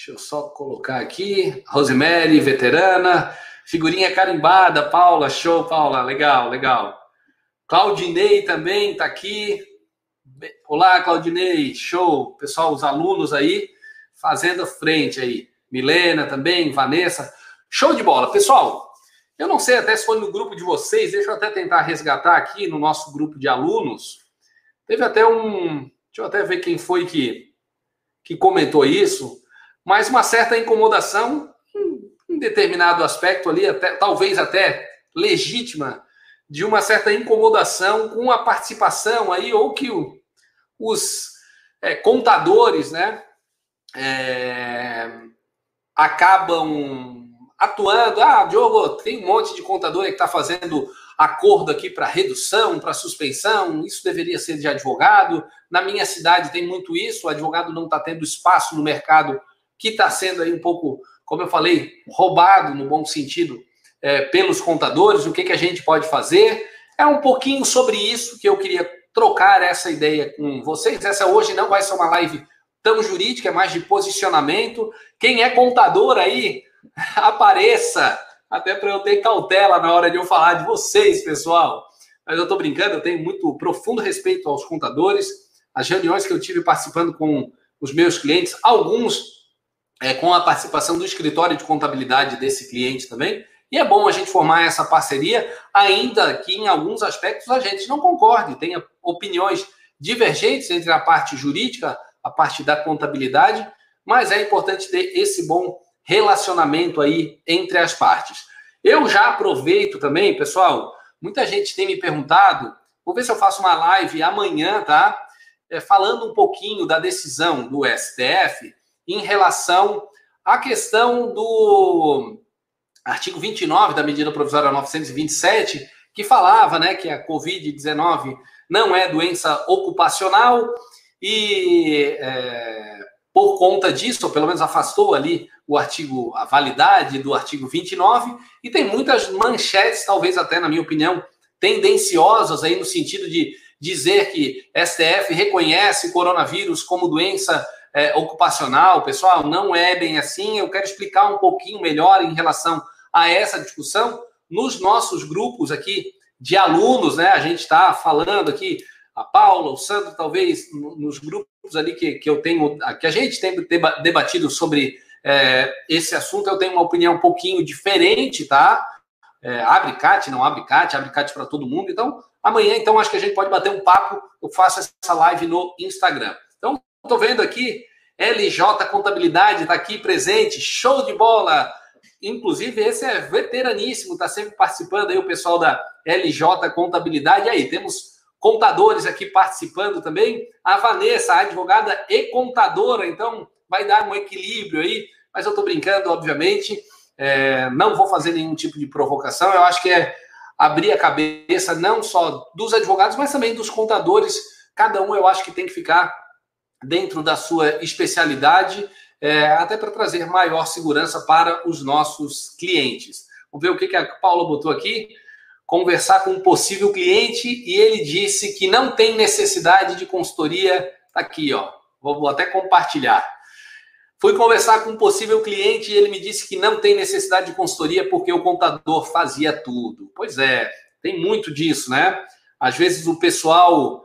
Deixa eu só colocar aqui. Rosemary, veterana. Figurinha carimbada, Paula, show, Paula, legal, legal. Claudinei também está aqui. Olá, Claudinei, show. Pessoal, os alunos aí fazendo frente aí. Milena também, Vanessa. Show de bola. Pessoal, eu não sei até se foi no grupo de vocês, deixa eu até tentar resgatar aqui no nosso grupo de alunos. Teve até um. Deixa eu até ver quem foi que, que comentou isso mas uma certa incomodação em determinado aspecto ali, até, talvez até legítima, de uma certa incomodação com a participação aí, ou que o, os é, contadores, né, é, acabam atuando. Ah, Diogo, tem um monte de contador que está fazendo acordo aqui para redução, para suspensão, isso deveria ser de advogado. Na minha cidade tem muito isso, o advogado não está tendo espaço no mercado que está sendo aí um pouco, como eu falei, roubado no bom sentido é, pelos contadores, o que, que a gente pode fazer. É um pouquinho sobre isso que eu queria trocar essa ideia com vocês. Essa hoje não vai ser uma live tão jurídica, é mais de posicionamento. Quem é contador aí, apareça, até para eu ter cautela na hora de eu falar de vocês, pessoal. Mas eu estou brincando, eu tenho muito profundo respeito aos contadores. As reuniões que eu tive participando com os meus clientes, alguns é, com a participação do escritório de contabilidade desse cliente também. E é bom a gente formar essa parceria, ainda que em alguns aspectos a gente não concorde, tenha opiniões divergentes entre a parte jurídica, a parte da contabilidade, mas é importante ter esse bom relacionamento aí entre as partes. Eu já aproveito também, pessoal, muita gente tem me perguntado, vou ver se eu faço uma live amanhã, tá? É, falando um pouquinho da decisão do STF em relação à questão do artigo 29 da medida provisória 927, que falava né, que a Covid-19 não é doença ocupacional e é, por conta disso, ou pelo menos afastou ali o artigo, a validade do artigo 29, e tem muitas manchetes, talvez até, na minha opinião, tendenciosas aí no sentido de dizer que STF reconhece coronavírus como doença é, ocupacional, pessoal, não é bem assim. Eu quero explicar um pouquinho melhor em relação a essa discussão nos nossos grupos aqui de alunos, né? A gente está falando aqui, a Paula, o Sandro, talvez nos grupos ali que, que eu tenho, que a gente tem debatido sobre é, esse assunto, eu tenho uma opinião um pouquinho diferente, tá? É, abre CAT, não abre CAT, abre CAT para todo mundo. Então, amanhã, então, acho que a gente pode bater um papo. Eu faço essa live no Instagram. Estou vendo aqui, LJ Contabilidade está aqui presente, show de bola! Inclusive, esse é veteraníssimo, está sempre participando aí o pessoal da LJ Contabilidade. E aí, temos contadores aqui participando também. A Vanessa, advogada e contadora, então vai dar um equilíbrio aí, mas eu estou brincando, obviamente. É, não vou fazer nenhum tipo de provocação, eu acho que é abrir a cabeça não só dos advogados, mas também dos contadores. Cada um eu acho que tem que ficar dentro da sua especialidade, é, até para trazer maior segurança para os nossos clientes. Vamos ver o que, que a Paula botou aqui. Conversar com um possível cliente e ele disse que não tem necessidade de consultoria. Tá aqui, ó. Vou até compartilhar. Fui conversar com um possível cliente e ele me disse que não tem necessidade de consultoria porque o contador fazia tudo. Pois é, tem muito disso, né? Às vezes o pessoal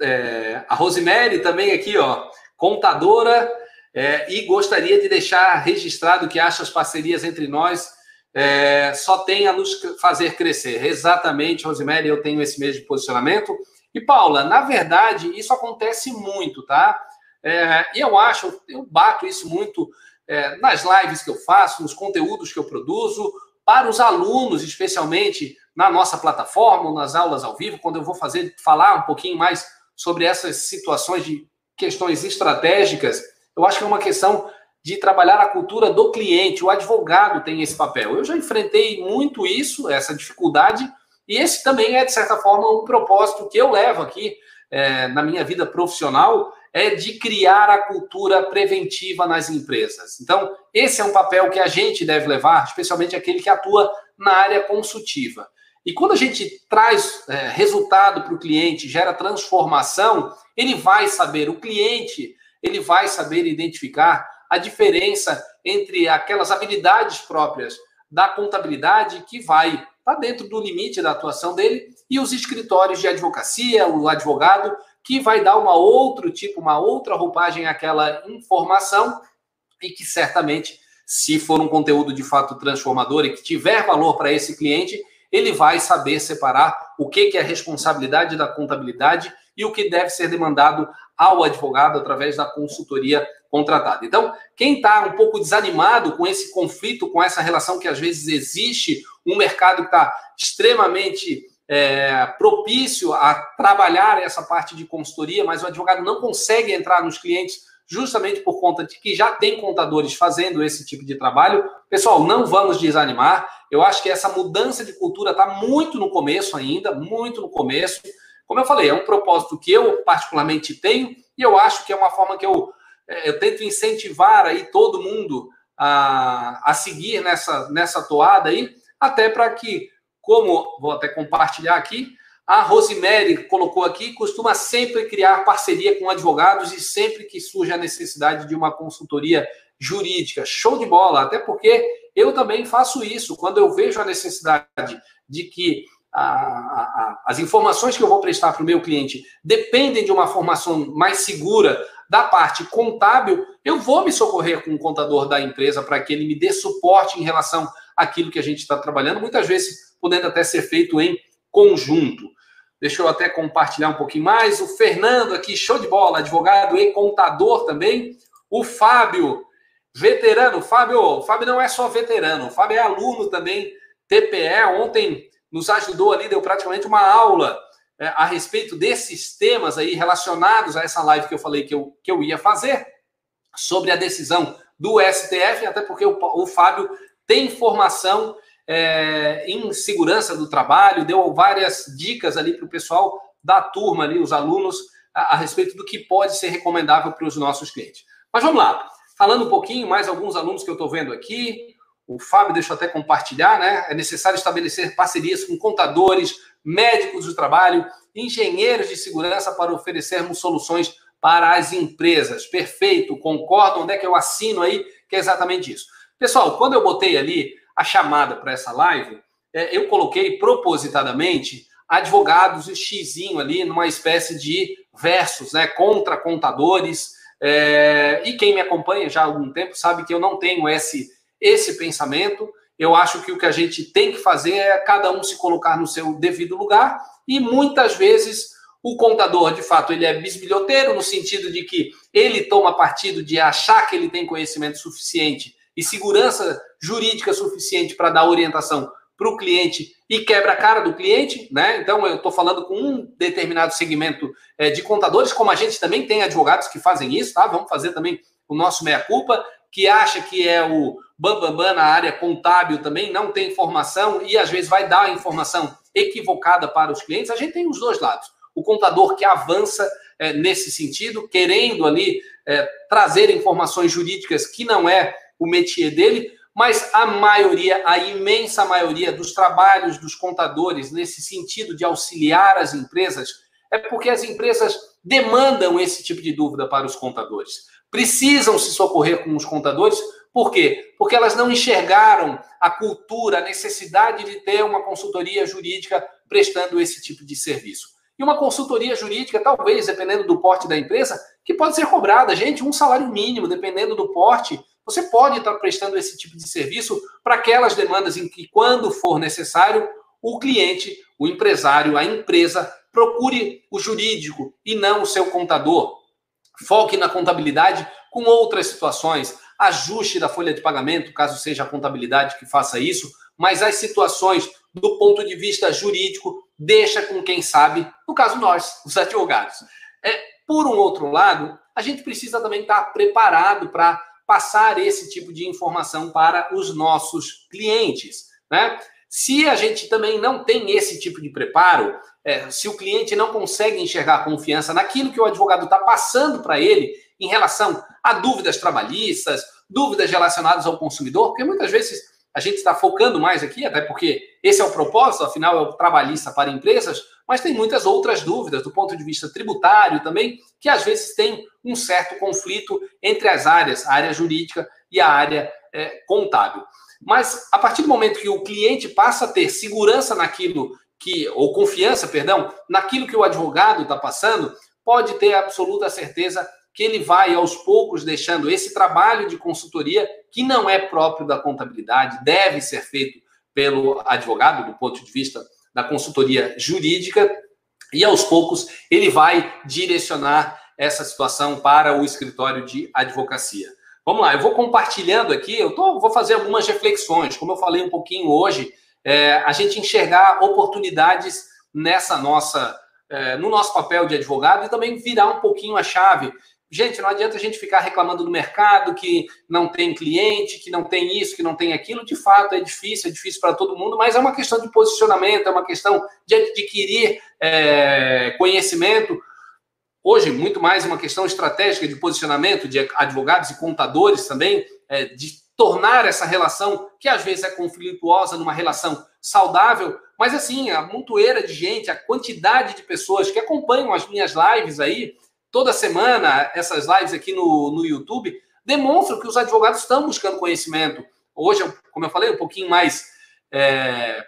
é, a Rosemary também aqui, ó, contadora, é, e gostaria de deixar registrado que acha as parcerias entre nós é, só tem a nos fazer crescer. Exatamente, Rosemary, eu tenho esse mesmo posicionamento. E Paula, na verdade, isso acontece muito, tá? É, e eu acho, eu bato isso muito é, nas lives que eu faço, nos conteúdos que eu produzo, para os alunos, especialmente na nossa plataforma, nas aulas ao vivo, quando eu vou fazer falar um pouquinho mais sobre essas situações de questões estratégicas, eu acho que é uma questão de trabalhar a cultura do cliente. O advogado tem esse papel. Eu já enfrentei muito isso, essa dificuldade, e esse também é, de certa forma, um propósito que eu levo aqui é, na minha vida profissional, é de criar a cultura preventiva nas empresas. Então, esse é um papel que a gente deve levar, especialmente aquele que atua na área consultiva. E quando a gente traz é, resultado para o cliente, gera transformação, ele vai saber, o cliente, ele vai saber identificar a diferença entre aquelas habilidades próprias da contabilidade que vai estar tá dentro do limite da atuação dele e os escritórios de advocacia, o advogado que vai dar uma outro tipo, uma outra roupagem àquela informação e que certamente, se for um conteúdo de fato transformador e que tiver valor para esse cliente, ele vai saber separar o que, que é responsabilidade da contabilidade e o que deve ser demandado ao advogado através da consultoria contratada. Então, quem está um pouco desanimado com esse conflito, com essa relação que às vezes existe, um mercado que está extremamente é, propício a trabalhar essa parte de consultoria, mas o advogado não consegue entrar nos clientes justamente por conta de que já tem contadores fazendo esse tipo de trabalho. Pessoal, não vamos desanimar. Eu acho que essa mudança de cultura está muito no começo ainda, muito no começo. Como eu falei, é um propósito que eu particularmente tenho e eu acho que é uma forma que eu, é, eu tento incentivar aí todo mundo a, a seguir nessa, nessa toada aí, até para que, como vou até compartilhar aqui, a Rosemary colocou aqui, costuma sempre criar parceria com advogados e sempre que surge a necessidade de uma consultoria jurídica. Show de bola, até porque eu também faço isso. Quando eu vejo a necessidade de que a, a, as informações que eu vou prestar para o meu cliente dependem de uma formação mais segura da parte contábil, eu vou me socorrer com o contador da empresa para que ele me dê suporte em relação àquilo que a gente está trabalhando, muitas vezes podendo até ser feito em conjunto. Deixa eu até compartilhar um pouquinho mais. O Fernando aqui, show de bola, advogado e contador também. O Fábio, veterano. Fábio, o Fábio não é só veterano, o Fábio é aluno também, TPE. Ontem nos ajudou ali, deu praticamente uma aula é, a respeito desses temas aí relacionados a essa live que eu falei que eu, que eu ia fazer, sobre a decisão do STF, até porque o, o Fábio tem formação é, em segurança do trabalho, deu várias dicas ali para o pessoal da turma ali, os alunos, a, a respeito do que pode ser recomendável para os nossos clientes. Mas vamos lá, falando um pouquinho, mais alguns alunos que eu estou vendo aqui. O Fábio deixa eu até compartilhar, né? É necessário estabelecer parcerias com contadores, médicos do trabalho, engenheiros de segurança para oferecermos soluções para as empresas. Perfeito, concordo. Onde é que eu assino aí? Que é exatamente isso. Pessoal, quando eu botei ali a chamada para essa live, é, eu coloquei propositadamente advogados e xizinho ali numa espécie de versos, né, contra contadores. É, e quem me acompanha já há algum tempo sabe que eu não tenho esse, esse pensamento. Eu acho que o que a gente tem que fazer é cada um se colocar no seu devido lugar e muitas vezes o contador, de fato, ele é bisbilhoteiro no sentido de que ele toma partido de achar que ele tem conhecimento suficiente e segurança jurídica suficiente para dar orientação para o cliente e quebra a cara do cliente, né? Então eu estou falando com um determinado segmento é, de contadores, como a gente também tem advogados que fazem isso, tá? Vamos fazer também o nosso meia-culpa, que acha que é o bambambam bam, bam na área contábil também, não tem informação e às vezes vai dar informação equivocada para os clientes. A gente tem os dois lados. O contador que avança é, nesse sentido, querendo ali é, trazer informações jurídicas que não é o métier dele, mas a maioria, a imensa maioria dos trabalhos dos contadores nesse sentido de auxiliar as empresas é porque as empresas demandam esse tipo de dúvida para os contadores. Precisam se socorrer com os contadores, por quê? Porque elas não enxergaram a cultura, a necessidade de ter uma consultoria jurídica prestando esse tipo de serviço. E uma consultoria jurídica, talvez, dependendo do porte da empresa, que pode ser cobrada, gente, um salário mínimo, dependendo do porte, você pode estar prestando esse tipo de serviço para aquelas demandas em que, quando for necessário, o cliente, o empresário, a empresa procure o jurídico e não o seu contador. Foque na contabilidade com outras situações, ajuste da folha de pagamento, caso seja a contabilidade que faça isso, mas as situações do ponto de vista jurídico, deixa com quem sabe, no caso nós, os advogados. É, por um outro lado, a gente precisa também estar preparado para passar esse tipo de informação para os nossos clientes, né? Se a gente também não tem esse tipo de preparo, é, se o cliente não consegue enxergar confiança naquilo que o advogado está passando para ele em relação a dúvidas trabalhistas, dúvidas relacionadas ao consumidor, porque muitas vezes a gente está focando mais aqui, até porque esse é o propósito, afinal é o trabalhista para empresas, mas tem muitas outras dúvidas do ponto de vista tributário também, que às vezes tem um certo conflito entre as áreas, a área jurídica e a área é, contábil. Mas a partir do momento que o cliente passa a ter segurança naquilo que, ou confiança, perdão, naquilo que o advogado está passando, pode ter absoluta certeza que ele vai aos poucos deixando esse trabalho de consultoria que não é próprio da contabilidade, deve ser feito pelo advogado do ponto de vista da consultoria jurídica e aos poucos ele vai direcionar essa situação para o escritório de advocacia. Vamos lá, eu vou compartilhando aqui, eu tô, vou fazer algumas reflexões, como eu falei um pouquinho hoje, é, a gente enxergar oportunidades nessa nossa, é, no nosso papel de advogado e também virar um pouquinho a chave. Gente, não adianta a gente ficar reclamando do mercado que não tem cliente, que não tem isso, que não tem aquilo. De fato, é difícil, é difícil para todo mundo, mas é uma questão de posicionamento, é uma questão de adquirir é, conhecimento. Hoje, muito mais uma questão estratégica de posicionamento de advogados e contadores também, é, de tornar essa relação, que às vezes é conflituosa, numa relação saudável, mas assim, a montoeira de gente, a quantidade de pessoas que acompanham as minhas lives aí, toda semana, essas lives aqui no, no YouTube, demonstram que os advogados estão buscando conhecimento. Hoje, como eu falei, um pouquinho mais é,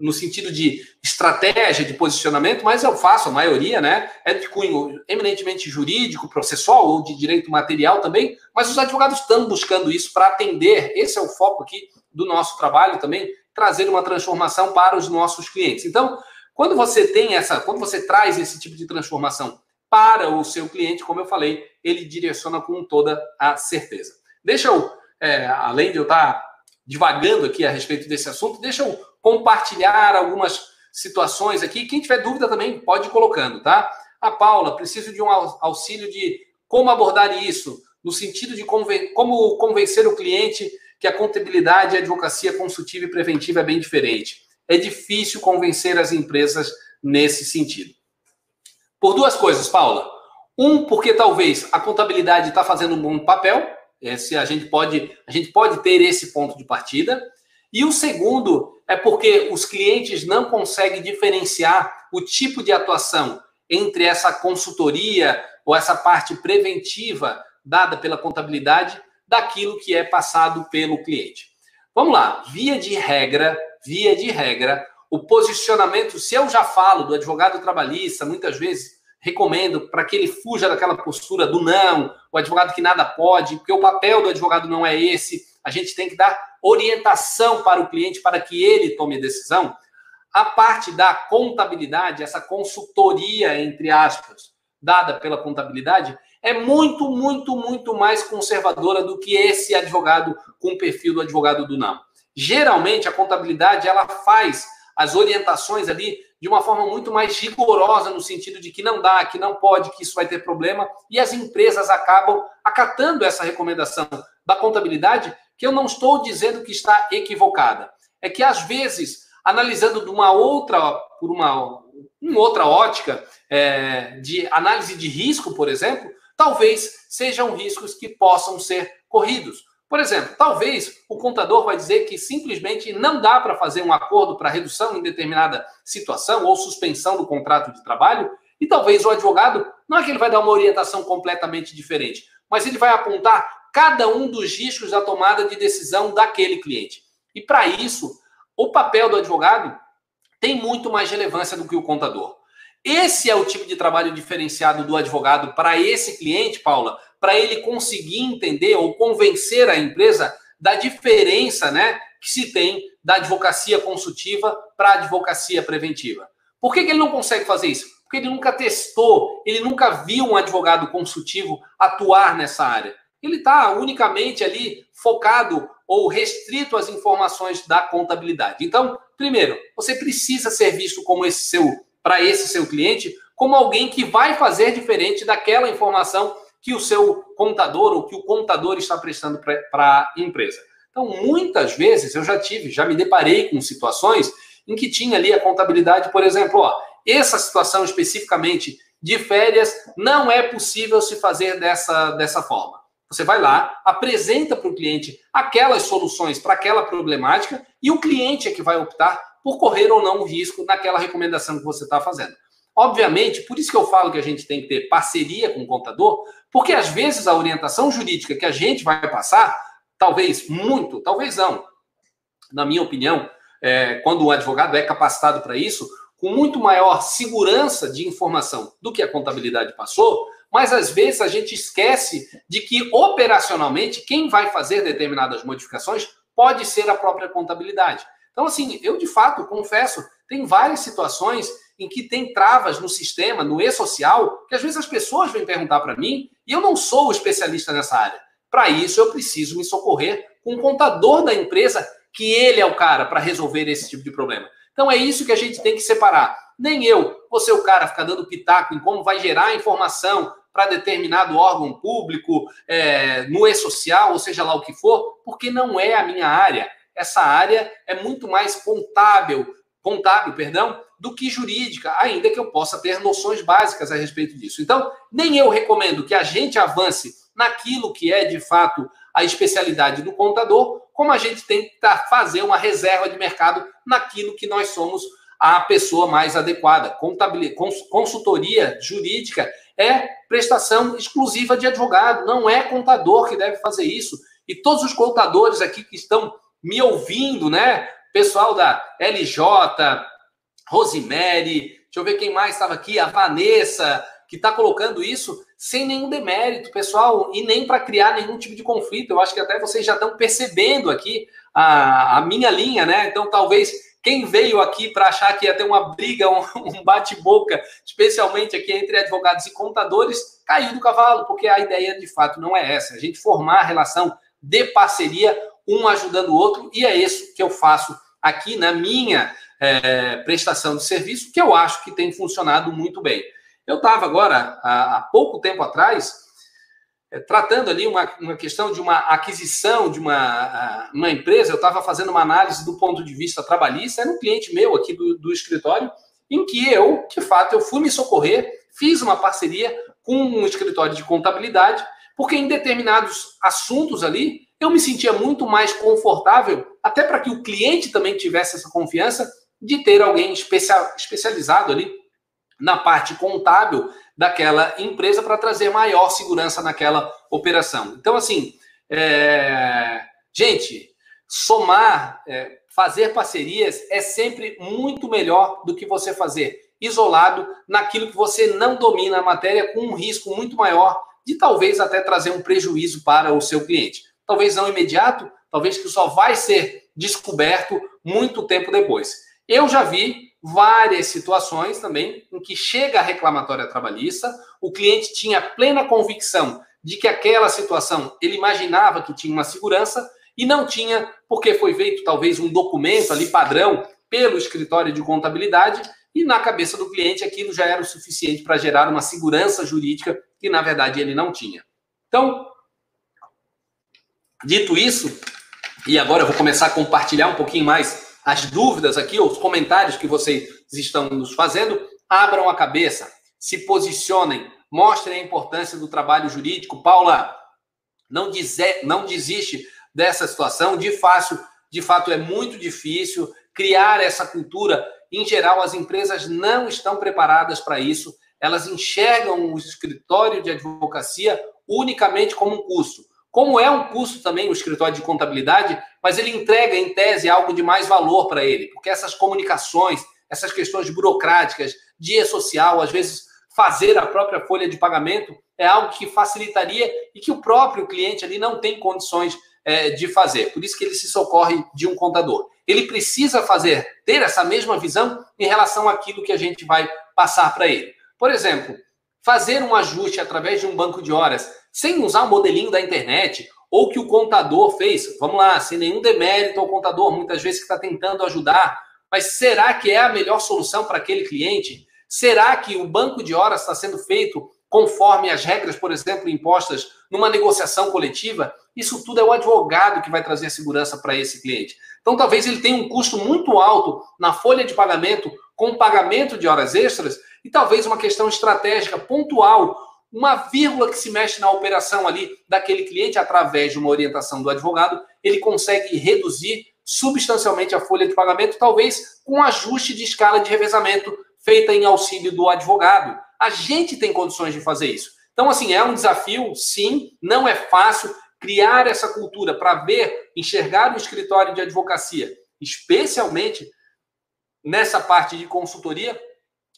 no sentido de estratégia de posicionamento, mas eu faço, a maioria, né? É de cunho eminentemente jurídico, processual ou de direito material também, mas os advogados estão buscando isso para atender. Esse é o foco aqui do nosso trabalho também, trazer uma transformação para os nossos clientes. Então, quando você tem essa, quando você traz esse tipo de transformação para o seu cliente, como eu falei, ele direciona com toda a certeza. Deixa eu, é, além de eu estar divagando aqui a respeito desse assunto, deixa eu compartilhar algumas situações aqui. Quem tiver dúvida também pode ir colocando, tá? A Paula, preciso de um auxílio de como abordar isso, no sentido de conven como convencer o cliente que a contabilidade, a advocacia consultiva e preventiva é bem diferente. É difícil convencer as empresas nesse sentido. Por duas coisas, Paula. Um, porque talvez a contabilidade está fazendo um bom papel, se a gente pode, a gente pode ter esse ponto de partida. E o segundo é porque os clientes não conseguem diferenciar o tipo de atuação entre essa consultoria ou essa parte preventiva dada pela contabilidade daquilo que é passado pelo cliente. Vamos lá, via de regra, via de regra, o posicionamento, se eu já falo do advogado trabalhista, muitas vezes recomendo para que ele fuja daquela postura do não, o advogado que nada pode, porque o papel do advogado não é esse. A gente tem que dar orientação para o cliente para que ele tome decisão. A parte da contabilidade, essa consultoria, entre aspas, dada pela contabilidade, é muito, muito, muito mais conservadora do que esse advogado com o perfil do advogado do não. Geralmente, a contabilidade ela faz as orientações ali de uma forma muito mais rigorosa, no sentido de que não dá, que não pode, que isso vai ter problema, e as empresas acabam acatando essa recomendação da contabilidade, que eu não estou dizendo que está equivocada. É que, às vezes, analisando de uma outra, por uma, uma outra ótica é, de análise de risco, por exemplo, talvez sejam riscos que possam ser corridos. Por exemplo, talvez o contador vai dizer que simplesmente não dá para fazer um acordo para redução em determinada situação ou suspensão do contrato de trabalho, e talvez o advogado, não é que ele vai dar uma orientação completamente diferente, mas ele vai apontar cada um dos riscos da tomada de decisão daquele cliente. E para isso, o papel do advogado tem muito mais relevância do que o contador. Esse é o tipo de trabalho diferenciado do advogado para esse cliente, Paula, para ele conseguir entender ou convencer a empresa da diferença né, que se tem da advocacia consultiva para a advocacia preventiva. Por que, que ele não consegue fazer isso? Porque ele nunca testou, ele nunca viu um advogado consultivo atuar nessa área. Ele está unicamente ali focado ou restrito às informações da contabilidade. Então, primeiro, você precisa ser visto como esse seu para esse seu cliente como alguém que vai fazer diferente daquela informação que o seu contador ou que o contador está prestando para a empresa. Então, muitas vezes eu já tive, já me deparei com situações em que tinha ali a contabilidade, por exemplo, ó, essa situação especificamente de férias não é possível se fazer dessa, dessa forma. Você vai lá, apresenta para o cliente aquelas soluções para aquela problemática e o cliente é que vai optar por correr ou não o risco naquela recomendação que você está fazendo. Obviamente, por isso que eu falo que a gente tem que ter parceria com o contador, porque às vezes a orientação jurídica que a gente vai passar, talvez muito, talvez não, na minha opinião, é, quando o advogado é capacitado para isso, com muito maior segurança de informação do que a contabilidade passou, mas às vezes a gente esquece de que operacionalmente quem vai fazer determinadas modificações pode ser a própria contabilidade. Então, assim, eu de fato confesso, tem várias situações em que tem travas no sistema, no e-social, que às vezes as pessoas vêm perguntar para mim e eu não sou especialista nessa área. Para isso, eu preciso me socorrer com o contador da empresa, que ele é o cara para resolver esse tipo de problema. Então, é isso que a gente tem que separar. Nem eu vou ser o cara ficar dando pitaco em como vai gerar informação para determinado órgão público, é, no e-social, ou seja lá o que for, porque não é a minha área. Essa área é muito mais contábil, contábil, perdão, do que jurídica, ainda que eu possa ter noções básicas a respeito disso. Então, nem eu recomendo que a gente avance naquilo que é de fato a especialidade do contador, como a gente tenta fazer uma reserva de mercado naquilo que nós somos a pessoa mais adequada. Consultoria jurídica é prestação exclusiva de advogado, não é contador que deve fazer isso. E todos os contadores aqui que estão me ouvindo, né? Pessoal da LJ, Rosemary, deixa eu ver quem mais estava aqui, a Vanessa, que está colocando isso sem nenhum demérito, pessoal, e nem para criar nenhum tipo de conflito. Eu acho que até vocês já estão percebendo aqui a, a minha linha, né? Então, talvez quem veio aqui para achar que ia ter uma briga, um, bate-boca, especialmente aqui entre advogados e contadores, caiu do cavalo, porque a ideia de fato não é essa. A gente formar a relação de parceria, um ajudando o outro, e é isso que eu faço aqui na minha é, prestação de serviço, que eu acho que tem funcionado muito bem. Eu estava agora, há, há, pouco tempo atrás, é, tratando ali uma, uma questão de uma aquisição de uma, uma empresa, eu estava fazendo uma análise do ponto de vista trabalhista, era um cliente meu aqui do, do escritório, em que eu, de fato, eu fui me socorrer, fiz uma parceria com um escritório de contabilidade, porque em determinados assuntos ali, eu me sentia muito mais confortável, até para que o cliente também tivesse essa confiança de ter alguém especial, especializado ali na parte contábil daquela empresa para trazer maior segurança naquela operação. Então, assim, é... gente, somar, é, fazer parcerias é sempre muito melhor do que você fazer isolado naquilo que você não domina a matéria, com um risco muito maior de talvez até trazer um prejuízo para o seu cliente. Talvez não imediato, talvez que só vai ser descoberto muito tempo depois. Eu já vi várias situações também em que chega a reclamatória trabalhista, o cliente tinha plena convicção de que aquela situação ele imaginava que tinha uma segurança e não tinha, porque foi feito talvez um documento ali padrão pelo escritório de contabilidade e na cabeça do cliente aquilo já era o suficiente para gerar uma segurança jurídica que na verdade ele não tinha. Então, dito isso, e agora eu vou começar a compartilhar um pouquinho mais as dúvidas aqui, os comentários que vocês estão nos fazendo, abram a cabeça, se posicionem, mostrem a importância do trabalho jurídico. Paula, não, dizer, não desiste dessa situação. De, fácil, de fato, é muito difícil criar essa cultura. Em geral, as empresas não estão preparadas para isso. Elas enxergam o escritório de advocacia unicamente como um custo. Como é um custo também o escritório de contabilidade, mas ele entrega, em tese, algo de mais valor para ele, porque essas comunicações, essas questões burocráticas, dia social, às vezes fazer a própria folha de pagamento é algo que facilitaria e que o próprio cliente ali não tem condições é, de fazer. Por isso que ele se socorre de um contador. Ele precisa fazer, ter essa mesma visão em relação àquilo que a gente vai passar para ele. Por exemplo, fazer um ajuste através de um banco de horas sem usar o modelinho da internet, ou que o contador fez, vamos lá, sem nenhum demérito ao contador, muitas vezes que está tentando ajudar, mas será que é a melhor solução para aquele cliente? Será que o banco de horas está sendo feito conforme as regras, por exemplo, impostas numa negociação coletiva? Isso tudo é o advogado que vai trazer a segurança para esse cliente. Então, talvez ele tenha um custo muito alto na folha de pagamento com pagamento de horas extras e talvez uma questão estratégica pontual uma vírgula que se mexe na operação ali daquele cliente através de uma orientação do advogado, ele consegue reduzir substancialmente a folha de pagamento, talvez com ajuste de escala de revezamento feita em auxílio do advogado. A gente tem condições de fazer isso. Então, assim, é um desafio, sim, não é fácil criar essa cultura para ver, enxergar o escritório de advocacia, especialmente nessa parte de consultoria,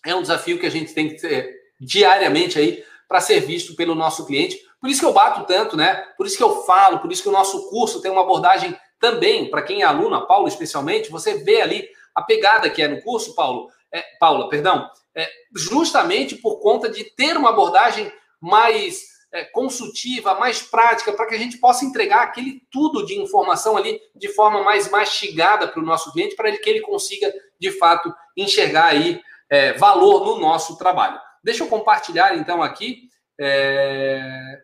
é um desafio que a gente tem que ter diariamente aí para ser visto pelo nosso cliente. Por isso que eu bato tanto, né? Por isso que eu falo, por isso que o nosso curso tem uma abordagem também, para quem é aluno, Paulo especialmente, você vê ali a pegada que é no curso, Paulo, é, Paula, perdão, é, justamente por conta de ter uma abordagem mais é, consultiva, mais prática, para que a gente possa entregar aquele tudo de informação ali de forma mais mastigada para o nosso cliente, para que ele consiga, de fato, enxergar aí é, valor no nosso trabalho. Deixa eu compartilhar, então, aqui. É...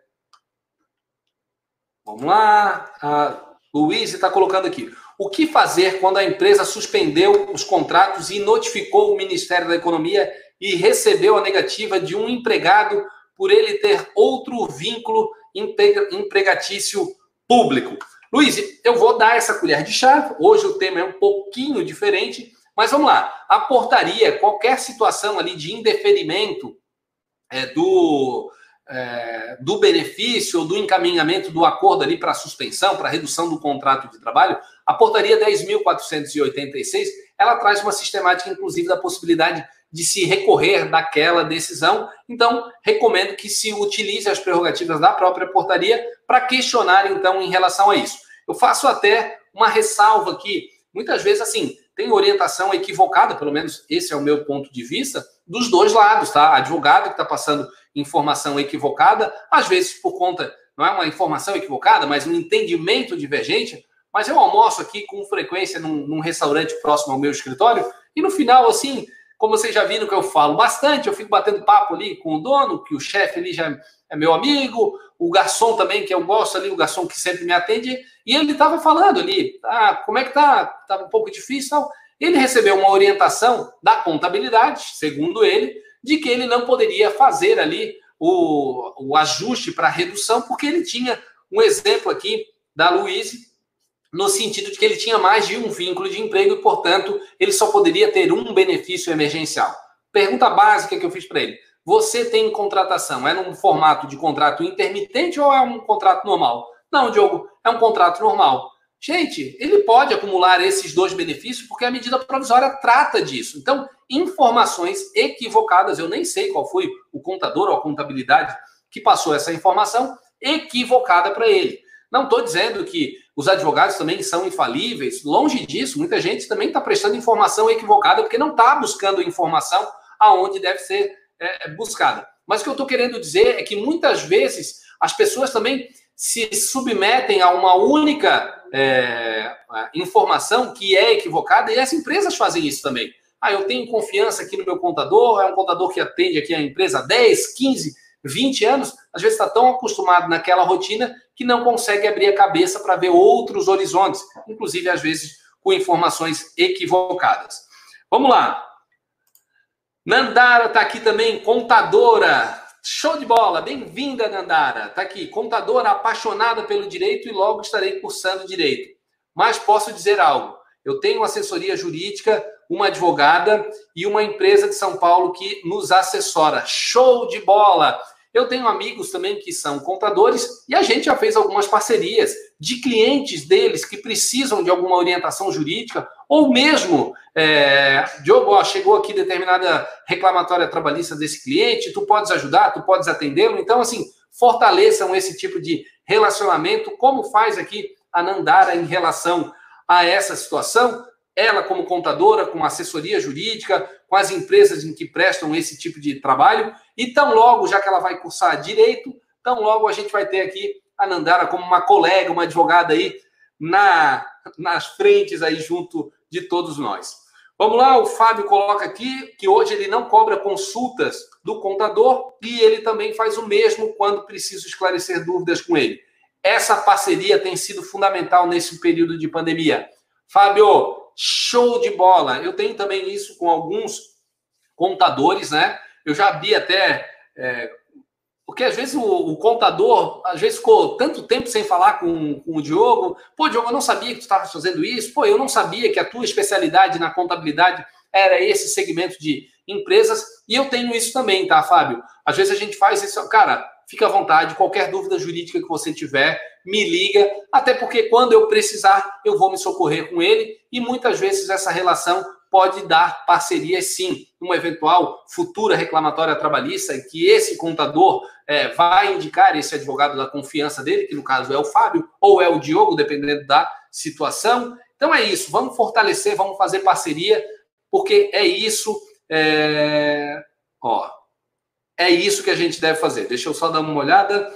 Vamos lá. A Luiz está colocando aqui. O que fazer quando a empresa suspendeu os contratos e notificou o Ministério da Economia e recebeu a negativa de um empregado por ele ter outro vínculo empregatício público? Luiz, eu vou dar essa colher de chá. Hoje o tema é um pouquinho diferente, mas vamos lá. A portaria, qualquer situação ali de indeferimento é, do é, do benefício ou do encaminhamento do acordo ali para suspensão, para redução do contrato de trabalho, a portaria 10.486, ela traz uma sistemática, inclusive, da possibilidade de se recorrer daquela decisão. Então, recomendo que se utilize as prerrogativas da própria portaria para questionar, então, em relação a isso. Eu faço até uma ressalva aqui, muitas vezes, assim, tem orientação equivocada, pelo menos esse é o meu ponto de vista, dos dois lados, tá? Advogado que está passando informação equivocada, às vezes por conta, não é uma informação equivocada, mas um entendimento divergente. Mas eu almoço aqui com frequência num, num restaurante próximo ao meu escritório, e no final, assim, como vocês já viram que eu falo bastante, eu fico batendo papo ali com o dono, que o chefe ali já é meu amigo, o garçom também, que eu gosto ali, o garçom que sempre me atende, e ele estava falando ali, ah, como é que tá? Tá um pouco difícil. Ele recebeu uma orientação da contabilidade, segundo ele, de que ele não poderia fazer ali o, o ajuste para redução, porque ele tinha um exemplo aqui da Luiz, no sentido de que ele tinha mais de um vínculo de emprego e, portanto, ele só poderia ter um benefício emergencial. Pergunta básica que eu fiz para ele: você tem contratação, é num formato de contrato intermitente ou é um contrato normal? Não, Diogo, é um contrato normal. Gente, ele pode acumular esses dois benefícios porque a medida provisória trata disso. Então, informações equivocadas, eu nem sei qual foi o contador ou a contabilidade que passou essa informação equivocada para ele. Não estou dizendo que os advogados também são infalíveis, longe disso, muita gente também está prestando informação equivocada porque não está buscando informação aonde deve ser é, buscada. Mas o que eu estou querendo dizer é que muitas vezes as pessoas também se submetem a uma única é, informação que é equivocada e as empresas fazem isso também. Ah, eu tenho confiança aqui no meu contador, é um contador que atende aqui a empresa há 10, 15, 20 anos, às vezes está tão acostumado naquela rotina que não consegue abrir a cabeça para ver outros horizontes, inclusive às vezes com informações equivocadas. Vamos lá. Nandara está aqui também, contadora. Show de bola, bem-vinda, Nandara. Tá aqui, contadora apaixonada pelo direito e logo estarei cursando direito. Mas posso dizer algo. Eu tenho assessoria jurídica, uma advogada e uma empresa de São Paulo que nos assessora. Show de bola! Eu tenho amigos também que são contadores e a gente já fez algumas parcerias de clientes deles que precisam de alguma orientação jurídica ou mesmo, é, Diogo, ó, chegou aqui determinada reclamatória trabalhista desse cliente, tu podes ajudar, tu podes atendê-lo. Então, assim, fortaleçam esse tipo de relacionamento, como faz aqui a Nandara em relação a essa situação. Ela, como contadora, com assessoria jurídica, com as empresas em que prestam esse tipo de trabalho. E tão logo, já que ela vai cursar direito, tão logo a gente vai ter aqui a Nandara como uma colega, uma advogada aí na, nas frentes aí junto de todos nós. Vamos lá, o Fábio coloca aqui que hoje ele não cobra consultas do contador e ele também faz o mesmo quando preciso esclarecer dúvidas com ele. Essa parceria tem sido fundamental nesse período de pandemia. Fábio, show de bola. Eu tenho também isso com alguns contadores, né? Eu já vi até é, Porque às vezes o, o, contador, às vezes ficou tanto tempo sem falar com, com o Diogo. Pô, Diogo, eu não sabia que tu estava fazendo isso. Pô, eu não sabia que a tua especialidade na contabilidade era esse segmento de empresas. E eu tenho isso também, tá, Fábio? Às vezes a gente faz isso. Cara, fica à vontade. Qualquer dúvida jurídica que você tiver, me liga. Até porque quando eu precisar, eu vou me socorrer com ele. E muitas vezes essa relação pode dar parcerias sim, numa eventual futura reclamatória trabalhista, que esse contador é, vai indicar esse advogado da confiança dele, que no caso é o Fábio, ou é o Diogo, dependendo da situação. Então é isso, vamos fortalecer, vamos fazer parceria, porque é isso. É... Ó, é isso que a gente deve fazer. Deixa eu só dar uma olhada.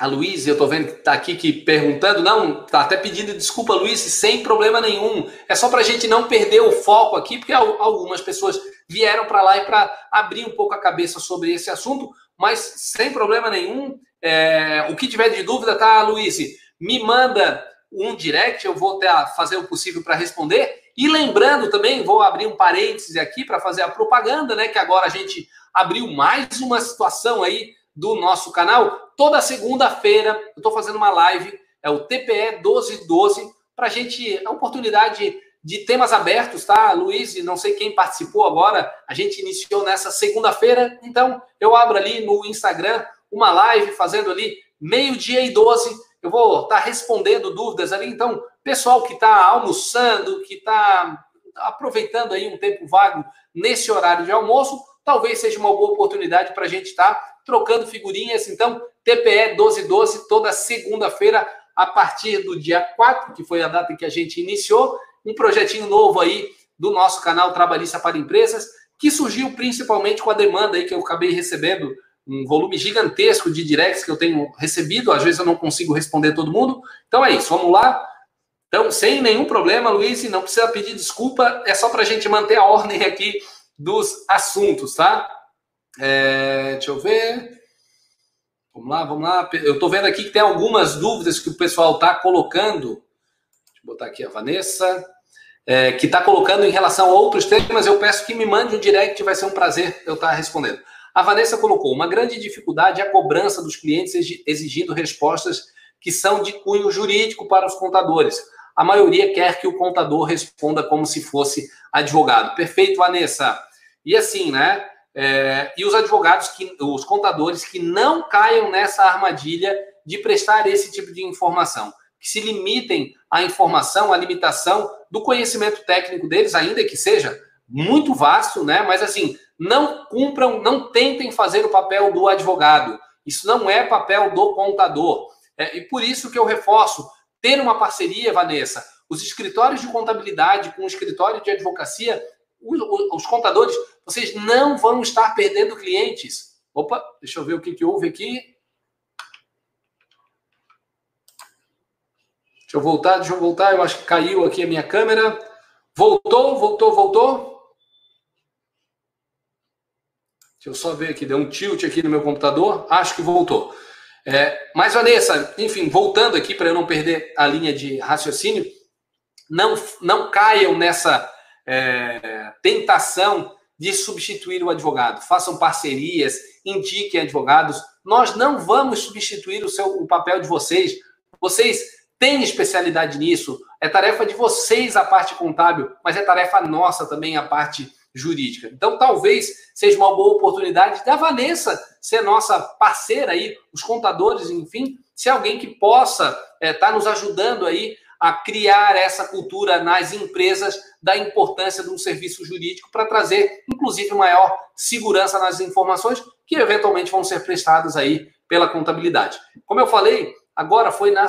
A Luiz, eu tô vendo que tá aqui que perguntando, não, tá até pedindo desculpa, Luiz, sem problema nenhum. É só para a gente não perder o foco aqui, porque algumas pessoas vieram para lá e para abrir um pouco a cabeça sobre esse assunto, mas sem problema nenhum. É, o que tiver de dúvida, tá, Luiz? Me manda um direct, eu vou ter fazer o possível para responder. E lembrando também, vou abrir um parêntese aqui para fazer a propaganda, né? Que agora a gente abriu mais uma situação aí do nosso canal. Toda segunda-feira eu estou fazendo uma live, é o TPE 1212, para a gente, a oportunidade de temas abertos, tá? Luiz, não sei quem participou agora, a gente iniciou nessa segunda-feira, então eu abro ali no Instagram uma live fazendo ali meio-dia e 12. Eu vou estar tá respondendo dúvidas ali, então, pessoal que está almoçando, que está aproveitando aí um tempo vago nesse horário de almoço, talvez seja uma boa oportunidade para a gente estar tá trocando figurinhas. Então, TPE 1212, toda segunda-feira, a partir do dia 4, que foi a data em que a gente iniciou, um projetinho novo aí do nosso canal Trabalhista para Empresas, que surgiu principalmente com a demanda aí que eu acabei recebendo, um volume gigantesco de directs que eu tenho recebido, às vezes eu não consigo responder todo mundo. Então é isso, vamos lá. Então, sem nenhum problema, Luiz, não precisa pedir desculpa, é só para a gente manter a ordem aqui dos assuntos, tá? É, deixa eu ver. Vamos lá, vamos lá. Eu estou vendo aqui que tem algumas dúvidas que o pessoal está colocando. Deixa eu botar aqui a Vanessa. É, que está colocando em relação a outros temas. Eu peço que me mande um direct, vai ser um prazer eu estar tá respondendo. A Vanessa colocou: uma grande dificuldade é a cobrança dos clientes exigindo respostas que são de cunho jurídico para os contadores. A maioria quer que o contador responda como se fosse advogado. Perfeito, Vanessa. E assim, né? É, e os advogados, que, os contadores que não caiam nessa armadilha de prestar esse tipo de informação, que se limitem à informação, à limitação do conhecimento técnico deles, ainda que seja muito vasto, né? Mas assim, não cumpram, não tentem fazer o papel do advogado. Isso não é papel do contador. É, e por isso que eu reforço ter uma parceria, Vanessa. Os escritórios de contabilidade com o escritório de advocacia os contadores, vocês não vão estar perdendo clientes. Opa, deixa eu ver o que, que houve aqui. Deixa eu voltar, deixa eu voltar. Eu acho que caiu aqui a minha câmera. Voltou, voltou, voltou. Deixa eu só ver aqui, deu um tilt aqui no meu computador. Acho que voltou. É, mas, Vanessa, enfim, voltando aqui para eu não perder a linha de raciocínio, não, não caiam nessa é, tentação de substituir o advogado. Façam parcerias, indiquem advogados. Nós não vamos substituir o, seu, o papel de vocês. Vocês têm especialidade nisso. É tarefa de vocês a parte contábil, mas é tarefa nossa também a parte jurídica. Então, talvez seja uma boa oportunidade da Vanessa ser nossa parceira aí, os contadores, enfim, se alguém que possa estar é, tá nos ajudando aí a criar essa cultura nas empresas da importância de um serviço jurídico para trazer, inclusive, maior segurança nas informações que eventualmente vão ser prestadas aí pela contabilidade. Como eu falei, agora foi na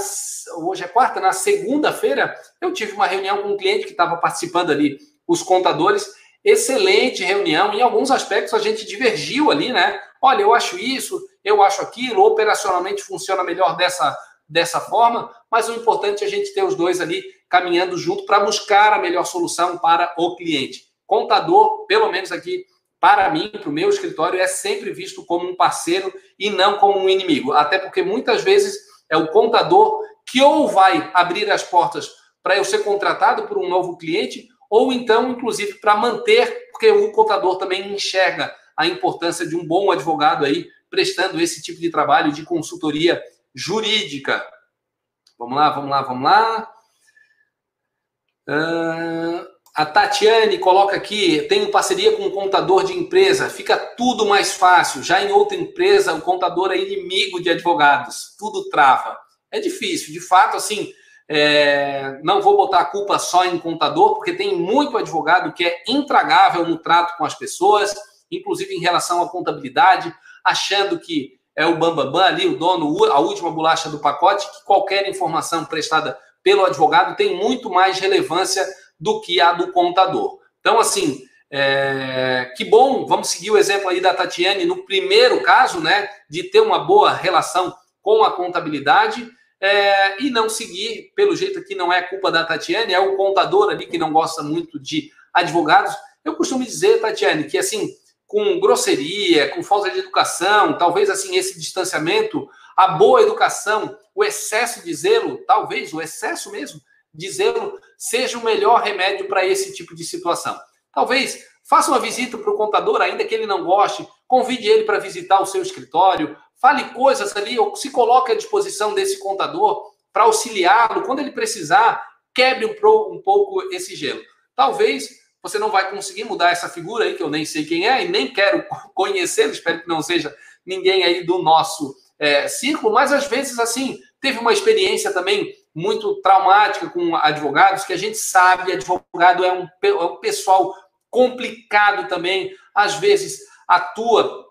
hoje é quarta, na segunda-feira eu tive uma reunião com um cliente que estava participando ali, os contadores. Excelente reunião. Em alguns aspectos a gente divergiu ali, né? Olha, eu acho isso, eu acho aquilo, operacionalmente funciona melhor dessa dessa forma, mas o importante é a gente ter os dois ali caminhando junto para buscar a melhor solução para o cliente. Contador, pelo menos aqui para mim, para o meu escritório, é sempre visto como um parceiro e não como um inimigo. Até porque muitas vezes é o contador que ou vai abrir as portas para eu ser contratado por um novo cliente, ou então, inclusive, para manter, porque o contador também enxerga a importância de um bom advogado aí prestando esse tipo de trabalho de consultoria jurídica. Vamos lá, vamos lá, vamos lá. Uh, a Tatiane coloca aqui: tenho parceria com um contador de empresa, fica tudo mais fácil. Já em outra empresa, o contador é inimigo de advogados, tudo trava. É difícil, de fato, assim. É, não vou botar a culpa só em contador, porque tem muito advogado que é intragável no trato com as pessoas, inclusive em relação à contabilidade, achando que é o bambambam bam, ali, o dono, a última bolacha do pacote, que qualquer informação prestada pelo advogado tem muito mais relevância do que a do contador. Então, assim, é, que bom, vamos seguir o exemplo aí da Tatiane no primeiro caso, né, de ter uma boa relação com a contabilidade é, e não seguir, pelo jeito que não é culpa da Tatiane, é o contador ali que não gosta muito de advogados. Eu costumo dizer, Tatiane, que assim, com grosseria, com falta de educação, talvez assim, esse distanciamento, a boa educação, o excesso de zelo, talvez o excesso mesmo, dizê-lo seja o melhor remédio para esse tipo de situação. Talvez faça uma visita para o contador, ainda que ele não goste, convide ele para visitar o seu escritório, fale coisas ali, ou se coloque à disposição desse contador para auxiliá-lo quando ele precisar, quebre um pouco esse gelo. Talvez você não vai conseguir mudar essa figura aí, que eu nem sei quem é e nem quero conhecê-lo, espero que não seja ninguém aí do nosso é, círculo, mas às vezes, assim, teve uma experiência também muito traumática com advogados, que a gente sabe, advogado é um, é um pessoal complicado também, às vezes atua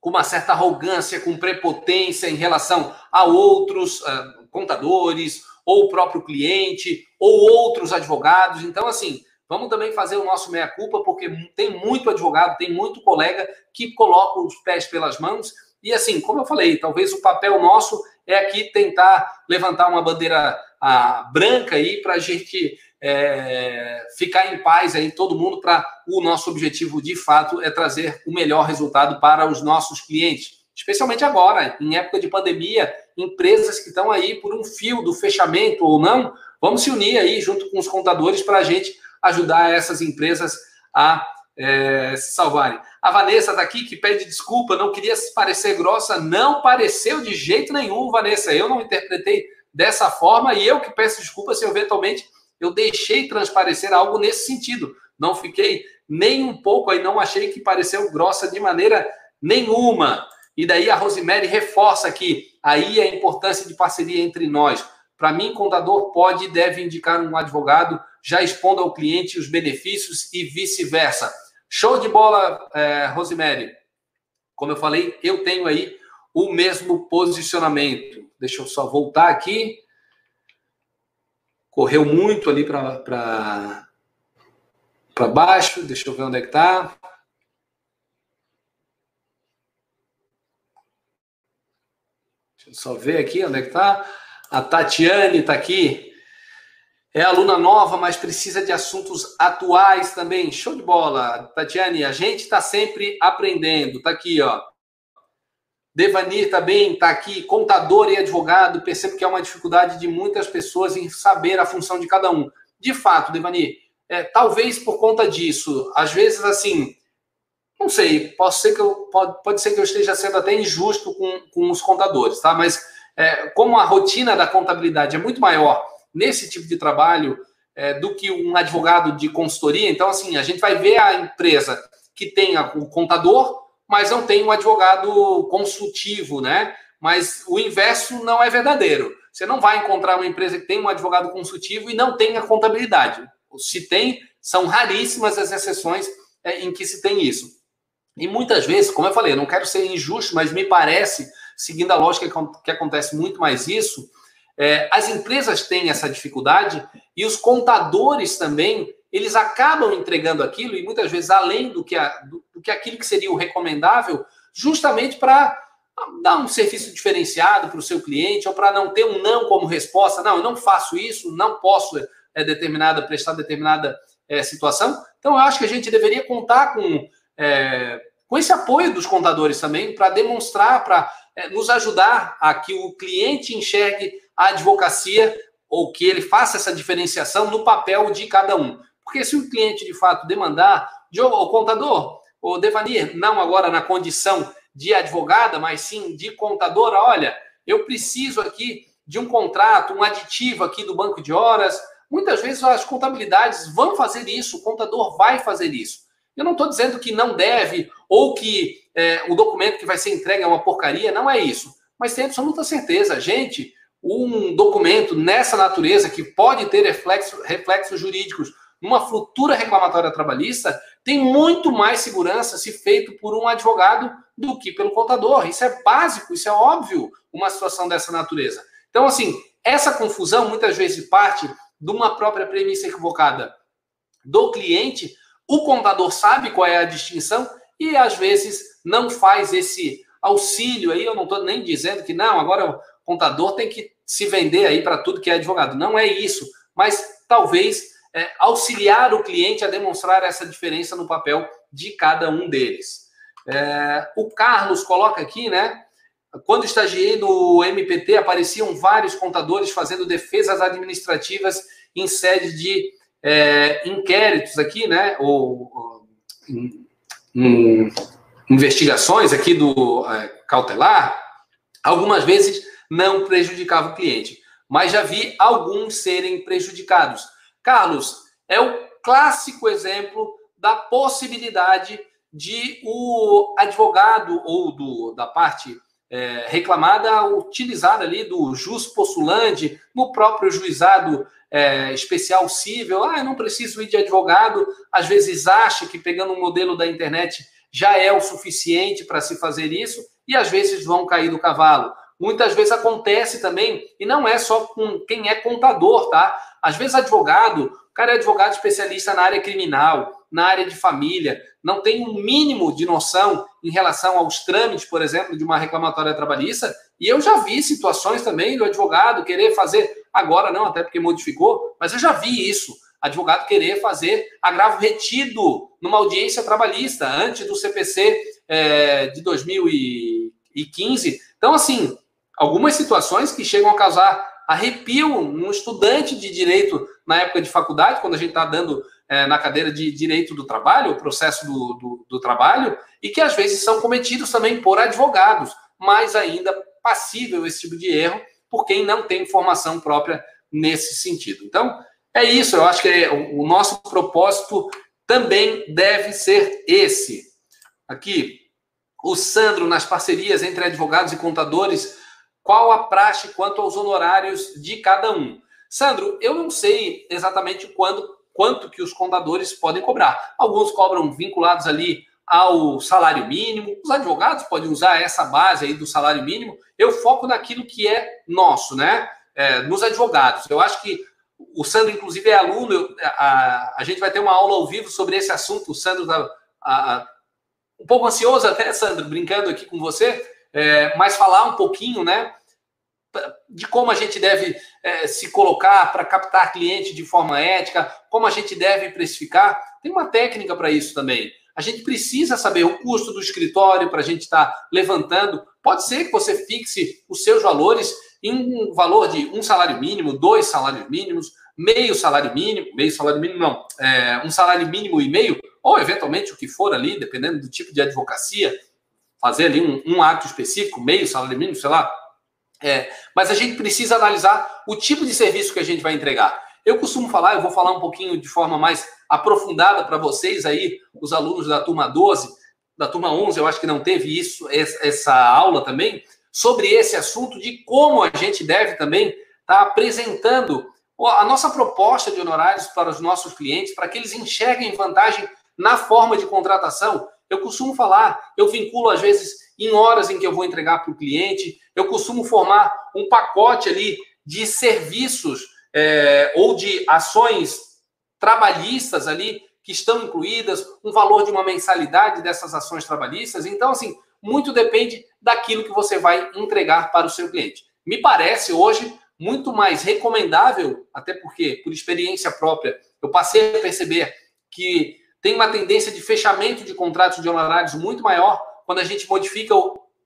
com uma certa arrogância, com prepotência em relação a outros uh, contadores, ou o próprio cliente, ou outros advogados. Então, assim, vamos também fazer o nosso meia-culpa, porque tem muito advogado, tem muito colega que coloca os pés pelas mãos. E assim, como eu falei, talvez o papel nosso é aqui tentar levantar uma bandeira a, branca aí para a gente é, ficar em paz aí, todo mundo, para o nosso objetivo de fato é trazer o melhor resultado para os nossos clientes. Especialmente agora, em época de pandemia, empresas que estão aí por um fio do fechamento ou não, vamos se unir aí junto com os contadores para a gente ajudar essas empresas a é, se salvarem. A Vanessa está aqui que pede desculpa, não queria parecer grossa, não pareceu de jeito nenhum, Vanessa. Eu não interpretei dessa forma e eu que peço desculpa se eventualmente eu deixei transparecer algo nesse sentido. Não fiquei nem um pouco aí, não achei que pareceu grossa de maneira nenhuma. E daí a Rosemary reforça aqui aí a importância de parceria entre nós. Para mim, contador pode e deve indicar um advogado, já expondo ao cliente os benefícios e vice-versa. Show de bola, é, Rosemary. Como eu falei, eu tenho aí o mesmo posicionamento. Deixa eu só voltar aqui. Correu muito ali para baixo. Deixa eu ver onde é que está. Deixa eu só ver aqui onde é que está. A Tatiane está aqui. É aluna nova, mas precisa de assuntos atuais também. Show de bola, Tatiane. A gente está sempre aprendendo. Tá aqui, ó. Devanir também está aqui, contador e advogado. Percebo que é uma dificuldade de muitas pessoas em saber a função de cada um. De fato, Devanir, é, talvez por conta disso, às vezes assim, não sei, pode ser que eu, pode, pode ser que eu esteja sendo até injusto com, com os contadores, tá? Mas é, como a rotina da contabilidade é muito maior nesse tipo de trabalho é, do que um advogado de consultoria. Então, assim, a gente vai ver a empresa que tem o contador, mas não tem um advogado consultivo, né? Mas o inverso não é verdadeiro. Você não vai encontrar uma empresa que tem um advogado consultivo e não tem a contabilidade. Se tem, são raríssimas as exceções é, em que se tem isso. E muitas vezes, como eu falei, não quero ser injusto, mas me parece, seguindo a lógica que acontece muito mais isso, é, as empresas têm essa dificuldade e os contadores também, eles acabam entregando aquilo, e muitas vezes além do que, a, do, do que aquilo que seria o recomendável, justamente para dar um serviço diferenciado para o seu cliente, ou para não ter um não como resposta. Não, eu não faço isso, não posso é, determinada, prestar determinada é, situação. Então, eu acho que a gente deveria contar com, é, com esse apoio dos contadores também, para demonstrar, para nos ajudar a que o cliente enxergue a advocacia ou que ele faça essa diferenciação no papel de cada um. Porque se o cliente de fato demandar, o contador, o Devanir, não agora na condição de advogada, mas sim de contadora, olha, eu preciso aqui de um contrato, um aditivo aqui do banco de horas. Muitas vezes as contabilidades vão fazer isso, o contador vai fazer isso. Eu não estou dizendo que não deve ou que é, o documento que vai ser entregue é uma porcaria, não é isso. Mas tem absoluta certeza, gente, um documento nessa natureza que pode ter reflexo, reflexos jurídicos numa futura reclamatória trabalhista tem muito mais segurança se feito por um advogado do que pelo contador. Isso é básico, isso é óbvio, uma situação dessa natureza. Então, assim, essa confusão muitas vezes parte de uma própria premissa equivocada do cliente. O contador sabe qual é a distinção e às vezes não faz esse auxílio aí. Eu não estou nem dizendo que não, agora o contador tem que se vender aí para tudo que é advogado. Não é isso, mas talvez é, auxiliar o cliente a demonstrar essa diferença no papel de cada um deles. É, o Carlos coloca aqui, né? Quando estagiei no MPT, apareciam vários contadores fazendo defesas administrativas em sede de é, inquéritos aqui, né? Ou, ou em, em investigações aqui do é, cautelar. Algumas vezes não prejudicava o cliente, mas já vi alguns serem prejudicados. Carlos, é o clássico exemplo da possibilidade de o advogado ou do, da parte é, reclamada utilizar ali do jus postulante no próprio juizado é, especial cível. Ah, eu não preciso ir de advogado. Às vezes acha que pegando um modelo da internet já é o suficiente para se fazer isso e às vezes vão cair do cavalo. Muitas vezes acontece também, e não é só com quem é contador, tá? Às vezes advogado, o cara é advogado especialista na área criminal, na área de família, não tem um mínimo de noção em relação aos trâmites, por exemplo, de uma reclamatória trabalhista. E eu já vi situações também do advogado querer fazer, agora não, até porque modificou, mas eu já vi isso. Advogado querer fazer agravo retido numa audiência trabalhista antes do CPC é, de 2015. Então, assim, algumas situações que chegam a causar arrepio num estudante de direito na época de faculdade, quando a gente está dando é, na cadeira de direito do trabalho, o processo do, do, do, trabalho, e que às vezes são cometidos também por advogados, mais ainda passível esse tipo de erro por quem não tem formação própria nesse sentido. Então, é isso, eu acho que é, o nosso propósito também deve ser esse. Aqui, o Sandro, nas parcerias entre advogados e contadores, qual a praxe quanto aos honorários de cada um. Sandro, eu não sei exatamente quando, quanto que os contadores podem cobrar. Alguns cobram vinculados ali ao salário mínimo. Os advogados podem usar essa base aí do salário mínimo. Eu foco naquilo que é nosso, né? É, nos advogados. Eu acho que o Sandro, inclusive, é aluno. Eu, a, a, gente vai ter uma aula ao vivo sobre esse assunto. O Sandro está um pouco ansioso até, Sandro, brincando aqui com você é, mas falar um pouquinho, né, de como a gente deve é, se colocar para captar cliente de forma ética, como a gente deve precificar. Tem uma técnica para isso também. A gente precisa saber o custo do escritório para a gente estar tá levantando. Pode ser que você fixe os seus valores em um valor de um salário mínimo, dois salários mínimos, meio salário mínimo, meio salário mínimo não, é, um salário mínimo e meio, ou eventualmente o que for ali, dependendo do tipo de advocacia, fazer ali um, um ato específico, meio salário mínimo, sei lá. É, mas a gente precisa analisar o tipo de serviço que a gente vai entregar. Eu costumo falar, eu vou falar um pouquinho de forma mais aprofundada para vocês aí, os alunos da turma 12, da turma 11, eu acho que não teve isso, essa aula também, sobre esse assunto de como a gente deve também estar tá apresentando a nossa proposta de honorários para os nossos clientes, para que eles enxerguem vantagem na forma de contratação. Eu costumo falar, eu vinculo às vezes em horas em que eu vou entregar para o cliente, eu costumo formar um pacote ali de serviços é, ou de ações trabalhistas ali que estão incluídas, um valor de uma mensalidade dessas ações trabalhistas. Então, assim, muito depende daquilo que você vai entregar para o seu cliente. Me parece hoje muito mais recomendável, até porque, por experiência própria, eu passei a perceber que tem uma tendência de fechamento de contratos de honorários muito maior quando a gente modifica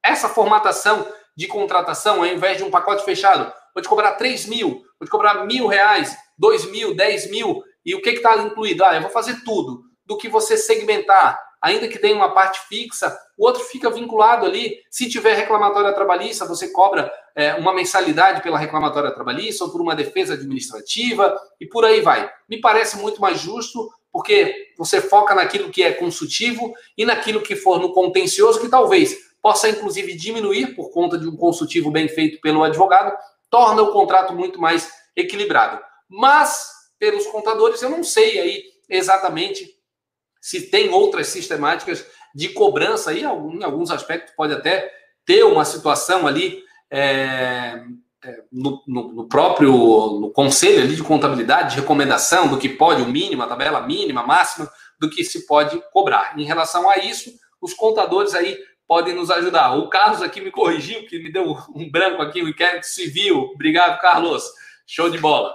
essa formatação de contratação, ao invés de um pacote fechado. Vou te cobrar 3 mil, vou te cobrar mil reais, 2 mil, 10 mil, e o que está incluído? Ah, eu vou fazer tudo. Do que você segmentar ainda que tenha uma parte fixa, o outro fica vinculado ali. Se tiver reclamatória trabalhista, você cobra é, uma mensalidade pela reclamatória trabalhista ou por uma defesa administrativa e por aí vai. Me parece muito mais justo, porque você foca naquilo que é consultivo e naquilo que for no contencioso, que talvez possa inclusive diminuir por conta de um consultivo bem feito pelo advogado, torna o contrato muito mais equilibrado. Mas, pelos contadores, eu não sei aí exatamente se tem outras sistemáticas de cobrança aí, em alguns aspectos pode até ter uma situação ali é, é, no, no, no, próprio no conselho ali de contabilidade, de recomendação do que pode, o mínimo, a tabela mínima, máxima, do que se pode cobrar. Em relação a isso, os contadores aí podem nos ajudar. O Carlos aqui me corrigiu, que me deu um branco aqui, o inquérito civil. Obrigado, Carlos. Show de bola.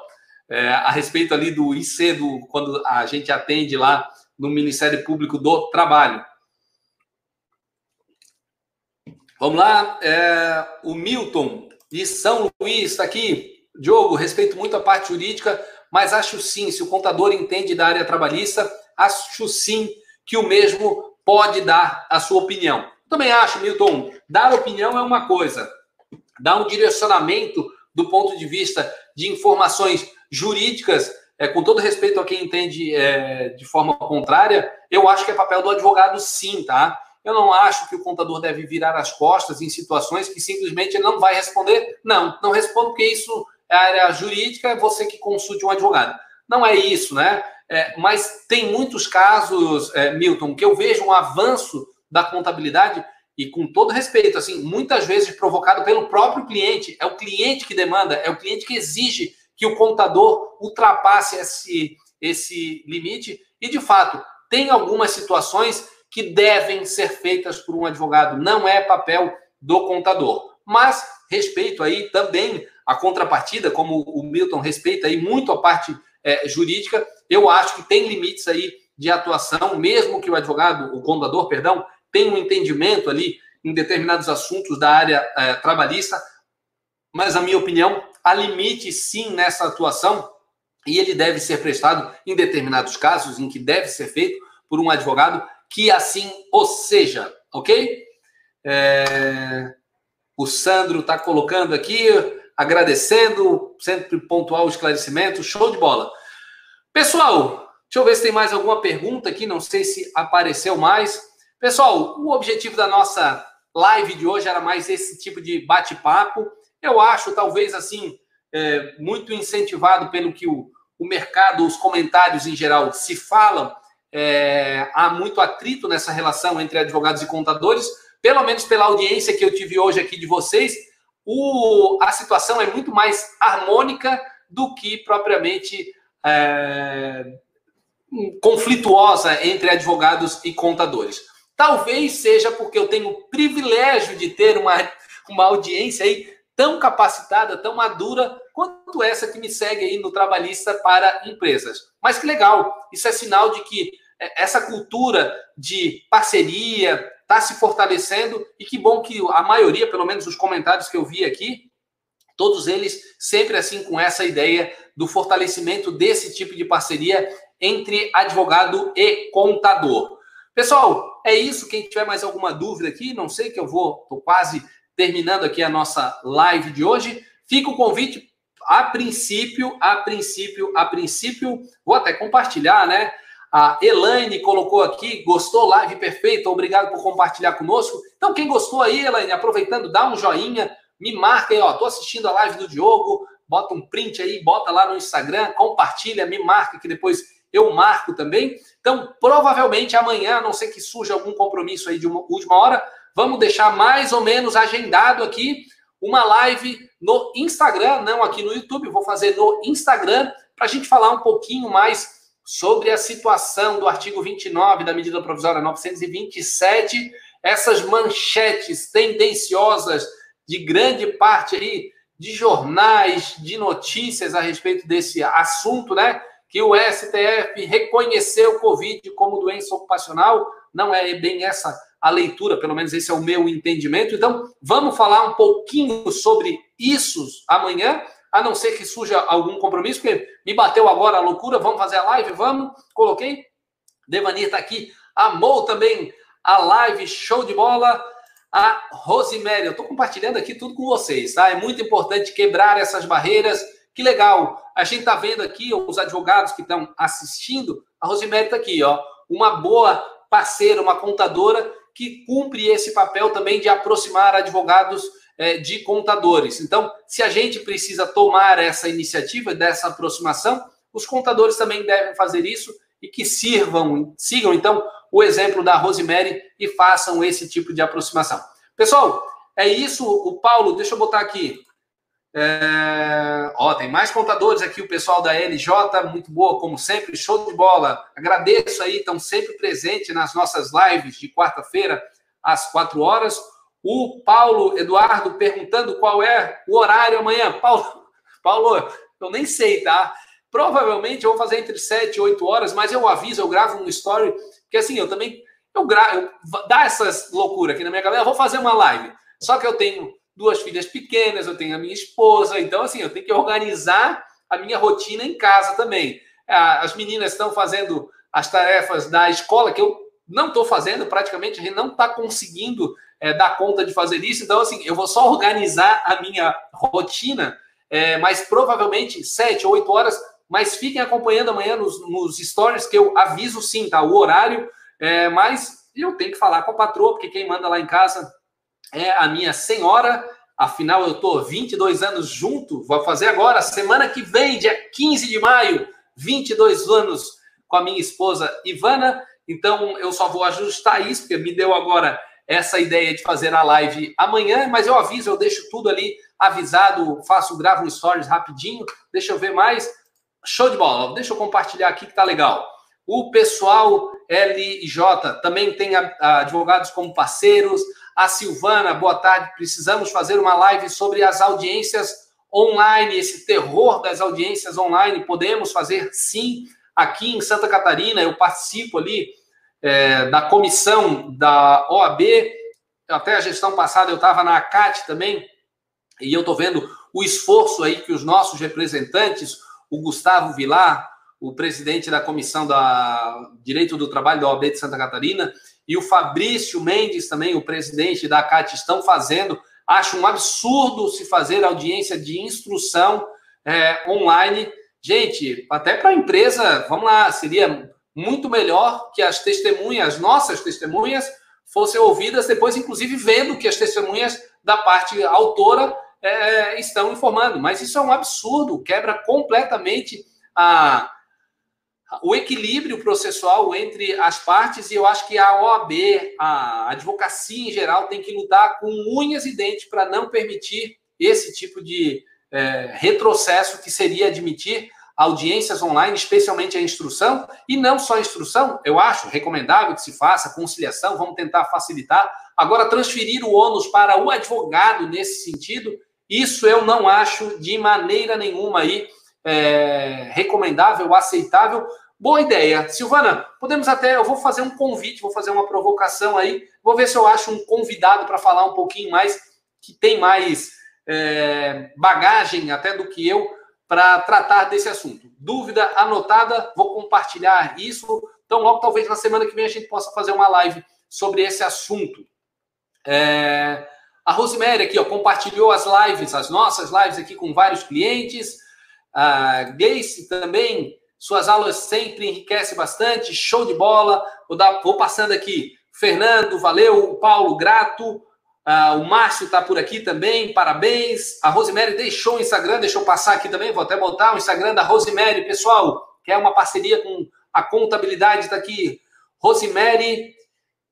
É, a respeito ali do IC, do, quando a gente atende lá no Ministério Público do Trabalho. Vamos lá, é, o Milton de São Luís está aqui. Diogo, respeito muito a parte jurídica, mas acho sim, se o contador entende da área trabalhista, acho sim que o mesmo pode dar a sua opinião. Também acho, Milton, dar opinião é uma coisa, dar um direcionamento do ponto de vista de informações jurídicas é, com todo respeito a quem entende é, de forma contrária, eu acho que é papel do advogado sim, tá? Eu não acho que o contador deve virar as costas em situações que simplesmente ele não vai responder. Não, não respondo porque isso é área jurídica, é você que consulte um advogado. Não é isso, né? É, mas tem muitos casos, é, Milton, que eu vejo um avanço da contabilidade e com todo respeito, assim, muitas vezes provocado pelo próprio cliente. É o cliente que demanda, é o cliente que exige que o contador ultrapasse esse, esse limite. E, de fato, tem algumas situações que devem ser feitas por um advogado. Não é papel do contador. Mas respeito aí também a contrapartida, como o Milton respeita aí muito a parte é, jurídica, eu acho que tem limites aí de atuação, mesmo que o advogado, o contador, perdão, tenha um entendimento ali em determinados assuntos da área é, trabalhista, mas a minha opinião há limite sim nessa atuação e ele deve ser prestado em determinados casos em que deve ser feito por um advogado que assim o seja, ok? É... O Sandro está colocando aqui, agradecendo, sempre pontual o esclarecimento, show de bola. Pessoal, deixa eu ver se tem mais alguma pergunta aqui, não sei se apareceu mais. Pessoal, o objetivo da nossa live de hoje era mais esse tipo de bate-papo. Eu acho, talvez assim, é, muito incentivado pelo que o, o mercado, os comentários em geral se falam, é, há muito atrito nessa relação entre advogados e contadores, pelo menos pela audiência que eu tive hoje aqui de vocês, o, a situação é muito mais harmônica do que propriamente é, conflituosa entre advogados e contadores. Talvez seja porque eu tenho o privilégio de ter uma, uma audiência aí tão capacitada, tão madura quanto essa que me segue aí no Trabalhista para Empresas. Mas que legal, isso é sinal de que é, essa cultura de parceria está se fortalecendo e que bom que a maioria, pelo menos os comentários que eu vi aqui, todos eles sempre assim com essa ideia do fortalecimento desse tipo de parceria entre advogado e contador. Pessoal, é isso. Quem tiver mais alguma dúvida aqui, não sei que eu vou, estou quase terminando aqui a nossa live de hoje, fica o convite a princípio, a princípio, a princípio, vou até compartilhar, né? A Elaine colocou aqui, gostou, live perfeita, obrigado por compartilhar conosco. Então, quem gostou aí, Elaine, aproveitando, dá um joinha, me marca aí, ó, tô assistindo a live do Diogo, bota um print aí, bota lá no Instagram, compartilha, me marca, que depois eu marco também. Então, provavelmente amanhã, a não ser que surja algum compromisso aí de última hora, vamos deixar mais ou menos agendado aqui uma live no Instagram, não aqui no YouTube, vou fazer no Instagram para a gente falar um pouquinho mais sobre a situação do artigo 29 da medida provisória 927, essas manchetes tendenciosas de grande parte aí de jornais, de notícias a respeito desse assunto, né? Que o STF reconheceu o Covid como doença ocupacional, não é bem essa a leitura, pelo menos esse é o meu entendimento. Então, vamos falar um pouquinho sobre isso amanhã, a não ser que surja algum compromisso, porque me bateu agora a loucura, vamos fazer a live, vamos, coloquei. Devanir está aqui Amou também a live, show de bola. A Rosemary, eu estou compartilhando aqui tudo com vocês, tá? É muito importante quebrar essas barreiras. Que legal. A gente está vendo aqui os advogados que estão assistindo. A Rosemary está aqui, ó. Uma boa parceira, uma contadora que cumpre esse papel também de aproximar advogados é, de contadores. Então, se a gente precisa tomar essa iniciativa dessa aproximação, os contadores também devem fazer isso e que sirvam, sigam então o exemplo da Rosemary e façam esse tipo de aproximação. Pessoal, é isso. O Paulo, deixa eu botar aqui. É... Ó, tem mais contadores aqui, o pessoal da LJ, muito boa, como sempre, show de bola. Agradeço aí, estão sempre presentes nas nossas lives de quarta-feira, às quatro horas. O Paulo Eduardo perguntando qual é o horário amanhã. Paulo, Paulo, eu nem sei, tá? Provavelmente eu vou fazer entre 7 e 8 horas, mas eu aviso, eu gravo um story, porque assim, eu também, eu gravo, dá essas loucuras aqui na minha cabeça, eu vou fazer uma live. Só que eu tenho duas filhas pequenas, eu tenho a minha esposa, então assim, eu tenho que organizar a minha rotina em casa também. As meninas estão fazendo as tarefas da escola que eu não estou fazendo, praticamente a gente não está conseguindo é, dar conta de fazer isso, então assim, eu vou só organizar a minha rotina, é, mas provavelmente sete ou oito horas, mas fiquem acompanhando amanhã nos, nos stories que eu aviso sim, tá? O horário, é, mas eu tenho que falar com a patroa, porque quem manda lá em casa é a minha senhora. Afinal, eu estou 22 anos junto. Vou fazer agora, semana que vem, dia 15 de maio, 22 anos com a minha esposa Ivana. Então, eu só vou ajustar isso, porque me deu agora essa ideia de fazer a live amanhã, mas eu aviso, eu deixo tudo ali avisado, faço, gravo um stories rapidinho. Deixa eu ver mais. Show de bola. Deixa eu compartilhar aqui que tá legal. O pessoal LJ também tem advogados como parceiros. A Silvana, boa tarde. Precisamos fazer uma live sobre as audiências online, esse terror das audiências online. Podemos fazer sim. Aqui em Santa Catarina, eu participo ali é, da comissão da OAB. Até a gestão passada eu estava na ACAT também, e eu estou vendo o esforço aí que os nossos representantes, o Gustavo Vilar, o presidente da Comissão da Direito do Trabalho da OAB de Santa Catarina, e o Fabrício Mendes, também, o presidente da CAT, estão fazendo. Acho um absurdo se fazer audiência de instrução é, online. Gente, até para a empresa, vamos lá, seria muito melhor que as testemunhas, nossas testemunhas, fossem ouvidas depois, inclusive vendo que as testemunhas da parte autora é, estão informando. Mas isso é um absurdo, quebra completamente a, o equilíbrio processual entre as partes, e eu acho que a OAB, a advocacia em geral, tem que lutar com unhas e dentes para não permitir esse tipo de é, retrocesso que seria admitir audiências online, especialmente a instrução, e não só a instrução, eu acho recomendável que se faça conciliação, vamos tentar facilitar. Agora, transferir o ônus para o advogado nesse sentido, isso eu não acho de maneira nenhuma aí é, recomendável, aceitável. Boa ideia. Silvana, podemos até. Eu vou fazer um convite, vou fazer uma provocação aí. Vou ver se eu acho um convidado para falar um pouquinho mais, que tem mais é, bagagem até do que eu, para tratar desse assunto. Dúvida anotada, vou compartilhar isso. Então, logo, talvez na semana que vem a gente possa fazer uma live sobre esse assunto. É, a Rosemary aqui, ó, compartilhou as lives, as nossas lives aqui com vários clientes. A Gleice também, suas aulas sempre enriquecem bastante, show de bola. Vou, dar, vou passando aqui. Fernando, valeu. Paulo, grato. Uh, o Márcio está por aqui também, parabéns. A Rosemary deixou o Instagram, deixou eu passar aqui também, vou até botar o Instagram da Rosemary. Pessoal, quer uma parceria com a contabilidade, está aqui. Rosemary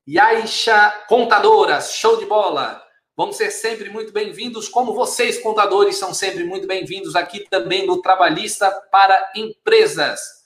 Yaisha Contadora, show de bola. Vamos ser sempre muito bem-vindos, como vocês, contadores, são sempre muito bem-vindos aqui também no Trabalhista para Empresas.